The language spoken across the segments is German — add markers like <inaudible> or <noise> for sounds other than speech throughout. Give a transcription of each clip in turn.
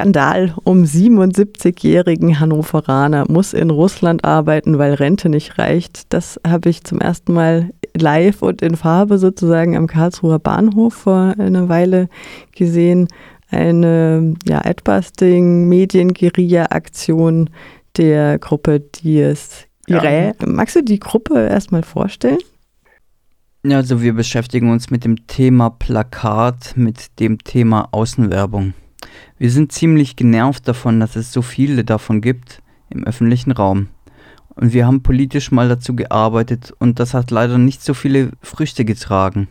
Skandal um 77-jährigen Hannoveraner muss in Russland arbeiten, weil Rente nicht reicht. Das habe ich zum ersten Mal live und in Farbe sozusagen am Karlsruher Bahnhof vor einer Weile gesehen. Eine ja, Adbusting, Medien-Guerilla-Aktion der Gruppe Dies Irae. Ja. Magst du die Gruppe erstmal vorstellen? Ja, also wir beschäftigen uns mit dem Thema Plakat, mit dem Thema Außenwerbung. Wir sind ziemlich genervt davon, dass es so viele davon gibt im öffentlichen Raum. Und wir haben politisch mal dazu gearbeitet und das hat leider nicht so viele Früchte getragen.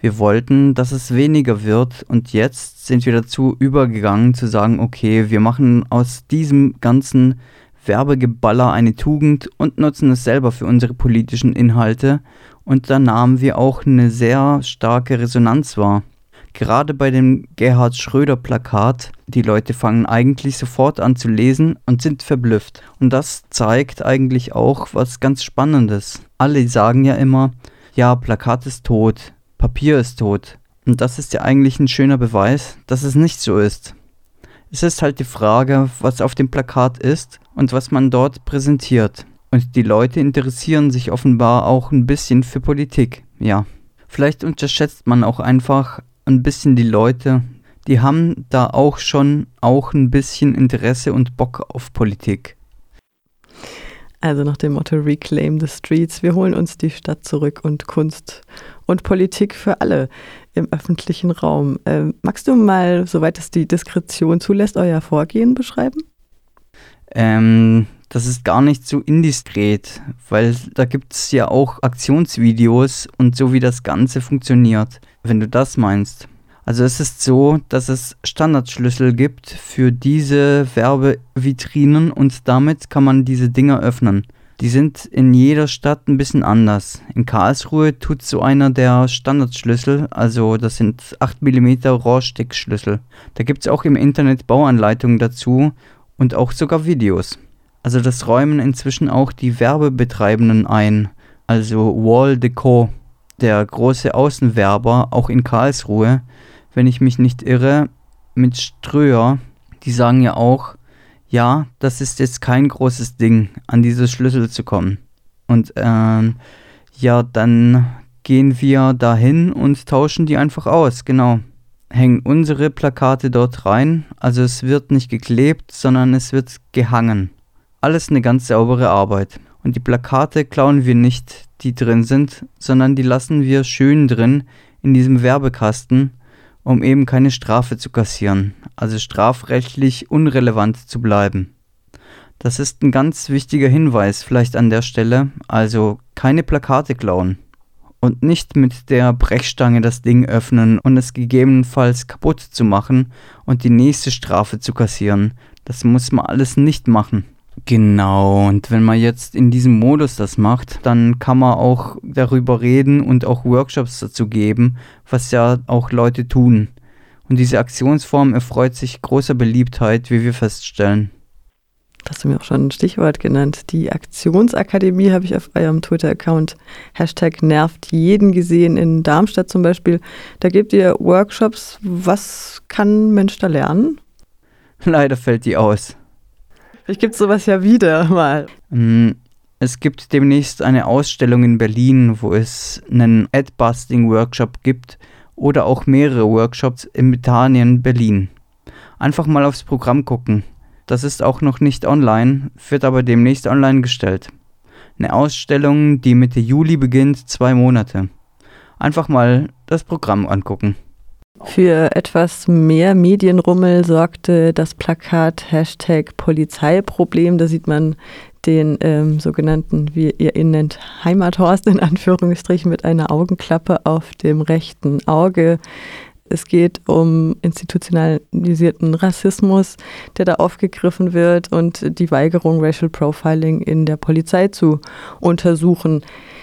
Wir wollten, dass es weniger wird und jetzt sind wir dazu übergegangen zu sagen, okay, wir machen aus diesem ganzen Werbegeballer eine Tugend und nutzen es selber für unsere politischen Inhalte und da nahmen wir auch eine sehr starke Resonanz wahr. Gerade bei dem Gerhard Schröder Plakat, die Leute fangen eigentlich sofort an zu lesen und sind verblüfft. Und das zeigt eigentlich auch was ganz Spannendes. Alle sagen ja immer, ja, Plakat ist tot, Papier ist tot. Und das ist ja eigentlich ein schöner Beweis, dass es nicht so ist. Es ist halt die Frage, was auf dem Plakat ist und was man dort präsentiert. Und die Leute interessieren sich offenbar auch ein bisschen für Politik, ja. Vielleicht unterschätzt man auch einfach ein bisschen die Leute, die haben da auch schon auch ein bisschen Interesse und Bock auf Politik. Also nach dem Motto Reclaim the Streets, wir holen uns die Stadt zurück und Kunst und Politik für alle im öffentlichen Raum. Ähm, magst du mal, soweit es die Diskretion zulässt, euer Vorgehen beschreiben? Ähm, das ist gar nicht so indiskret, weil da gibt es ja auch Aktionsvideos und so wie das Ganze funktioniert, wenn du das meinst. Also es ist so, dass es Standardschlüssel gibt für diese Werbevitrinen und damit kann man diese Dinger öffnen. Die sind in jeder Stadt ein bisschen anders. In Karlsruhe tut so einer der Standardschlüssel, also das sind 8 mm Rohrsteckschlüssel. Da gibt es auch im Internet Bauanleitungen dazu und auch sogar Videos. Also das räumen inzwischen auch die Werbebetreibenden ein, also Wall Decor, der große Außenwerber, auch in Karlsruhe, wenn ich mich nicht irre, mit Ströer, die sagen ja auch, ja, das ist jetzt kein großes Ding, an diese Schlüssel zu kommen. Und ähm, ja, dann gehen wir dahin und tauschen die einfach aus, genau. Hängen unsere Plakate dort rein, also es wird nicht geklebt, sondern es wird gehangen. Alles eine ganz saubere Arbeit. Und die Plakate klauen wir nicht, die drin sind, sondern die lassen wir schön drin in diesem Werbekasten um eben keine Strafe zu kassieren, also strafrechtlich unrelevant zu bleiben. Das ist ein ganz wichtiger Hinweis vielleicht an der Stelle, also keine Plakate klauen und nicht mit der Brechstange das Ding öffnen und es gegebenenfalls kaputt zu machen und die nächste Strafe zu kassieren. Das muss man alles nicht machen. Genau, und wenn man jetzt in diesem Modus das macht, dann kann man auch darüber reden und auch Workshops dazu geben, was ja auch Leute tun. Und diese Aktionsform erfreut sich großer Beliebtheit, wie wir feststellen. Das hast du mir auch schon ein Stichwort genannt. Die Aktionsakademie habe ich auf eurem Twitter-Account Hashtag nervt jeden gesehen in Darmstadt zum Beispiel. Da gebt ihr Workshops. Was kann ein Mensch da lernen? <laughs> Leider fällt die aus. Vielleicht gibt es sowas ja wieder mal. Mm, es gibt demnächst eine Ausstellung in Berlin, wo es einen Ad-Busting-Workshop gibt oder auch mehrere Workshops in Britannien, Berlin. Einfach mal aufs Programm gucken. Das ist auch noch nicht online, wird aber demnächst online gestellt. Eine Ausstellung, die Mitte Juli beginnt, zwei Monate. Einfach mal das Programm angucken. Für etwas mehr Medienrummel sorgte das Plakat Hashtag Polizeiproblem. Da sieht man den ähm, sogenannten, wie ihr ihn nennt, Heimathorst in Anführungsstrichen mit einer Augenklappe auf dem rechten Auge. Es geht um institutionalisierten Rassismus, der da aufgegriffen wird und die Weigerung, Racial Profiling in der Polizei zu untersuchen.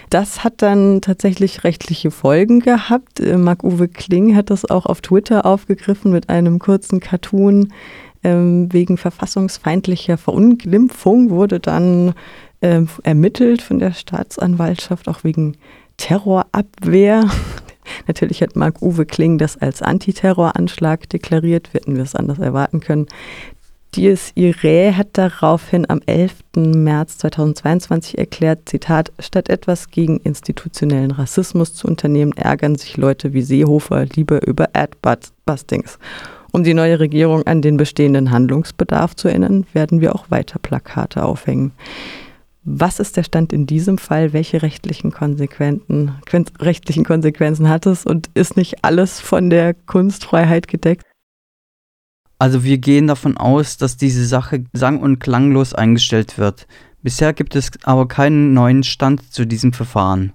Das hat dann tatsächlich rechtliche Folgen gehabt. Äh, Marc-Uwe Kling hat das auch auf Twitter aufgegriffen mit einem kurzen Cartoon. Ähm, wegen verfassungsfeindlicher Verunglimpfung wurde dann ähm, ermittelt von der Staatsanwaltschaft, auch wegen Terrorabwehr. <laughs> Natürlich hat Marc-Uwe Kling das als Antiterroranschlag deklariert. Wir hätten wir es anders erwarten können. Dies Irae hat daraufhin am 11. März 2022 erklärt, Zitat, statt etwas gegen institutionellen Rassismus zu unternehmen, ärgern sich Leute wie Seehofer lieber über Adbustings. Um die neue Regierung an den bestehenden Handlungsbedarf zu erinnern, werden wir auch weiter Plakate aufhängen. Was ist der Stand in diesem Fall? Welche rechtlichen Konsequenzen, rechtlichen Konsequenzen hat es und ist nicht alles von der Kunstfreiheit gedeckt? Also wir gehen davon aus, dass diese Sache sang- und klanglos eingestellt wird. Bisher gibt es aber keinen neuen Stand zu diesem Verfahren.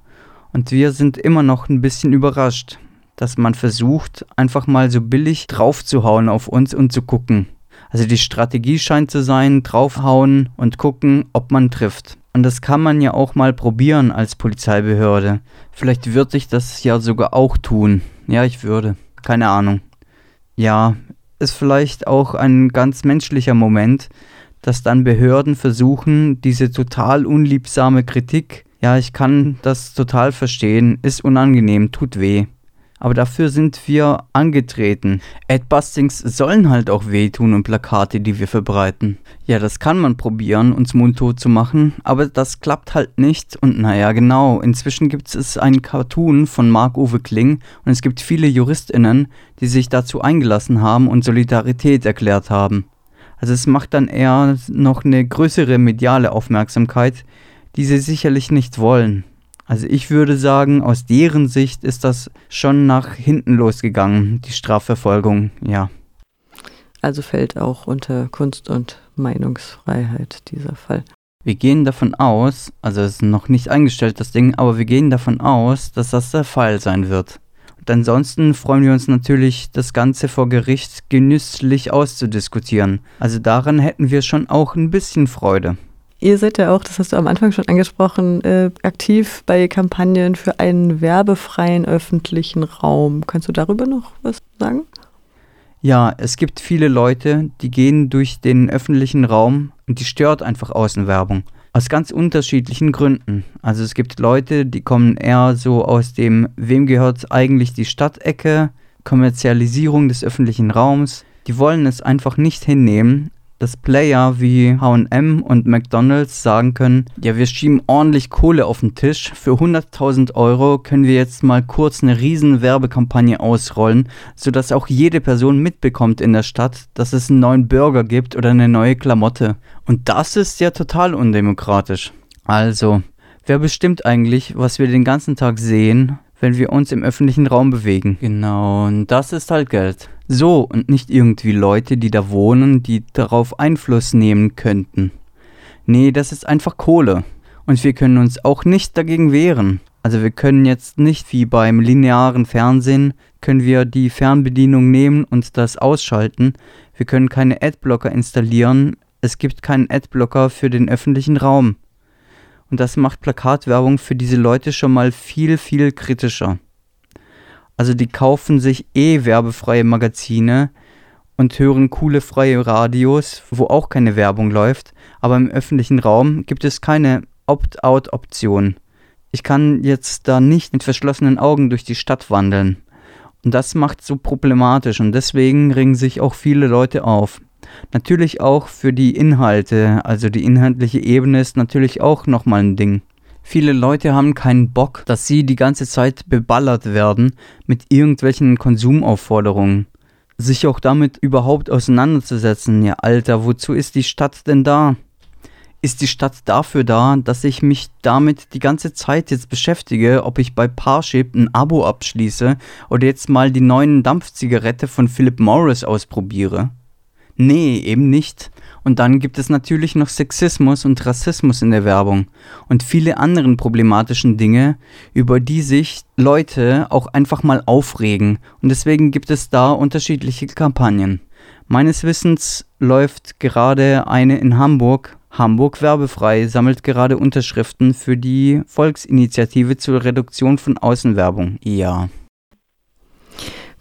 Und wir sind immer noch ein bisschen überrascht, dass man versucht, einfach mal so billig draufzuhauen auf uns und zu gucken. Also die Strategie scheint zu sein, draufhauen und gucken, ob man trifft. Und das kann man ja auch mal probieren als Polizeibehörde. Vielleicht würde ich das ja sogar auch tun. Ja, ich würde. Keine Ahnung. Ja, ist vielleicht auch ein ganz menschlicher Moment, dass dann Behörden versuchen, diese total unliebsame Kritik, ja, ich kann das total verstehen, ist unangenehm, tut weh. Aber dafür sind wir angetreten. Adbustings sollen halt auch wehtun und Plakate, die wir verbreiten. Ja, das kann man probieren, uns mundtot zu machen, aber das klappt halt nicht. Und naja, genau, inzwischen gibt es einen Cartoon von Marc-Uwe Kling und es gibt viele JuristInnen, die sich dazu eingelassen haben und Solidarität erklärt haben. Also es macht dann eher noch eine größere mediale Aufmerksamkeit, die sie sicherlich nicht wollen. Also ich würde sagen, aus deren Sicht ist das schon nach hinten losgegangen, die Strafverfolgung, ja. Also fällt auch unter Kunst- und Meinungsfreiheit dieser Fall. Wir gehen davon aus, also es ist noch nicht eingestellt das Ding, aber wir gehen davon aus, dass das der Fall sein wird. Und ansonsten freuen wir uns natürlich, das Ganze vor Gericht genüsslich auszudiskutieren. Also daran hätten wir schon auch ein bisschen Freude. Ihr seid ja auch, das hast du am Anfang schon angesprochen, äh, aktiv bei Kampagnen für einen werbefreien öffentlichen Raum. Kannst du darüber noch was sagen? Ja, es gibt viele Leute, die gehen durch den öffentlichen Raum und die stört einfach Außenwerbung. Aus ganz unterschiedlichen Gründen. Also es gibt Leute, die kommen eher so aus dem, wem gehört eigentlich die Stadtecke, Kommerzialisierung des öffentlichen Raums. Die wollen es einfach nicht hinnehmen, dass Player wie HM und McDonalds sagen können, ja, wir schieben ordentlich Kohle auf den Tisch. Für 100.000 Euro können wir jetzt mal kurz eine riesen Werbekampagne ausrollen, sodass auch jede Person mitbekommt in der Stadt, dass es einen neuen Burger gibt oder eine neue Klamotte. Und das ist ja total undemokratisch. Also, wer bestimmt eigentlich, was wir den ganzen Tag sehen, wenn wir uns im öffentlichen Raum bewegen? Genau, und das ist halt Geld. So und nicht irgendwie Leute, die da wohnen, die darauf Einfluss nehmen könnten. Nee, das ist einfach Kohle. Und wir können uns auch nicht dagegen wehren. Also wir können jetzt nicht wie beim linearen Fernsehen, können wir die Fernbedienung nehmen und das ausschalten. Wir können keine Adblocker installieren. Es gibt keinen Adblocker für den öffentlichen Raum. Und das macht Plakatwerbung für diese Leute schon mal viel, viel kritischer. Also die kaufen sich eh werbefreie Magazine und hören coole freie Radios, wo auch keine Werbung läuft, aber im öffentlichen Raum gibt es keine Opt-out-Option. Ich kann jetzt da nicht mit verschlossenen Augen durch die Stadt wandeln. Und das macht so problematisch und deswegen ringen sich auch viele Leute auf. Natürlich auch für die Inhalte, also die inhaltliche Ebene ist natürlich auch nochmal ein Ding. Viele Leute haben keinen Bock, dass sie die ganze Zeit beballert werden mit irgendwelchen Konsumaufforderungen. Sich auch damit überhaupt auseinanderzusetzen. Ja, Alter, wozu ist die Stadt denn da? Ist die Stadt dafür da, dass ich mich damit die ganze Zeit jetzt beschäftige, ob ich bei Parship ein Abo abschließe oder jetzt mal die neuen Dampfzigarette von Philip Morris ausprobiere? Nee, eben nicht. Und dann gibt es natürlich noch Sexismus und Rassismus in der Werbung und viele anderen problematischen Dinge, über die sich Leute auch einfach mal aufregen. Und deswegen gibt es da unterschiedliche Kampagnen. Meines Wissens läuft gerade eine in Hamburg. Hamburg werbefrei sammelt gerade Unterschriften für die Volksinitiative zur Reduktion von Außenwerbung. Ja.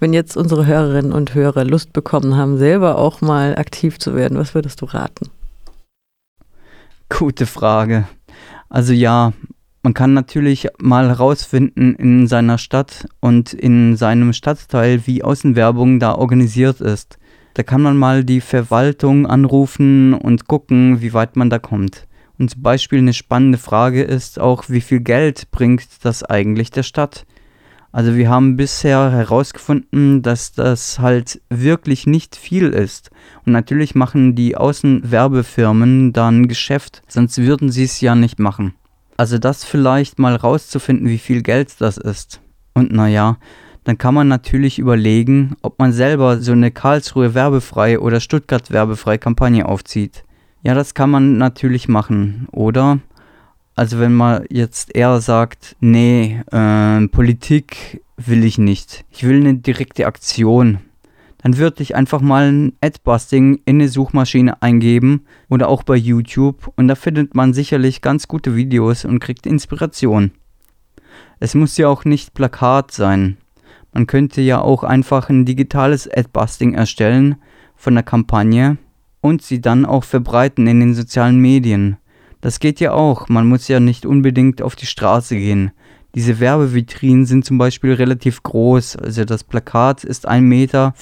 Wenn jetzt unsere Hörerinnen und Hörer Lust bekommen haben, selber auch mal aktiv zu werden, was würdest du raten? Gute Frage. Also ja, Man kann natürlich mal herausfinden in seiner Stadt und in seinem Stadtteil, wie Außenwerbung da organisiert ist. Da kann man mal die Verwaltung anrufen und gucken, wie weit man da kommt. Und zum Beispiel eine spannende Frage ist auch, wie viel Geld bringt das eigentlich der Stadt? Also wir haben bisher herausgefunden, dass das halt wirklich nicht viel ist. Und natürlich machen die Außenwerbefirmen dann Geschäft, sonst würden sie es ja nicht machen. Also das vielleicht mal rauszufinden, wie viel Geld das ist. Und naja, dann kann man natürlich überlegen, ob man selber so eine Karlsruhe werbefrei oder Stuttgart werbefrei Kampagne aufzieht. Ja, das kann man natürlich machen. Oder, also wenn man jetzt eher sagt, nee, äh, Politik will ich nicht. Ich will eine direkte Aktion dann würde ich einfach mal ein Adbusting in eine Suchmaschine eingeben oder auch bei YouTube und da findet man sicherlich ganz gute Videos und kriegt Inspiration. Es muss ja auch nicht Plakat sein. Man könnte ja auch einfach ein digitales Adbusting erstellen von der Kampagne und sie dann auch verbreiten in den sozialen Medien. Das geht ja auch, man muss ja nicht unbedingt auf die Straße gehen. Diese Werbevitrinen sind zum Beispiel relativ groß. Also das Plakat ist 1,75 Meter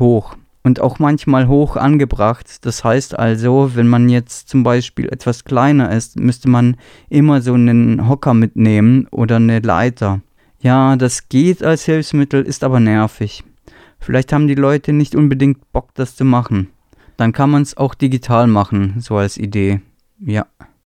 hoch und auch manchmal hoch angebracht. Das heißt also, wenn man jetzt zum Beispiel etwas kleiner ist, müsste man immer so einen Hocker mitnehmen oder eine Leiter. Ja, das geht als Hilfsmittel, ist aber nervig. Vielleicht haben die Leute nicht unbedingt Bock, das zu machen. Dann kann man es auch digital machen, so als Idee. Ja.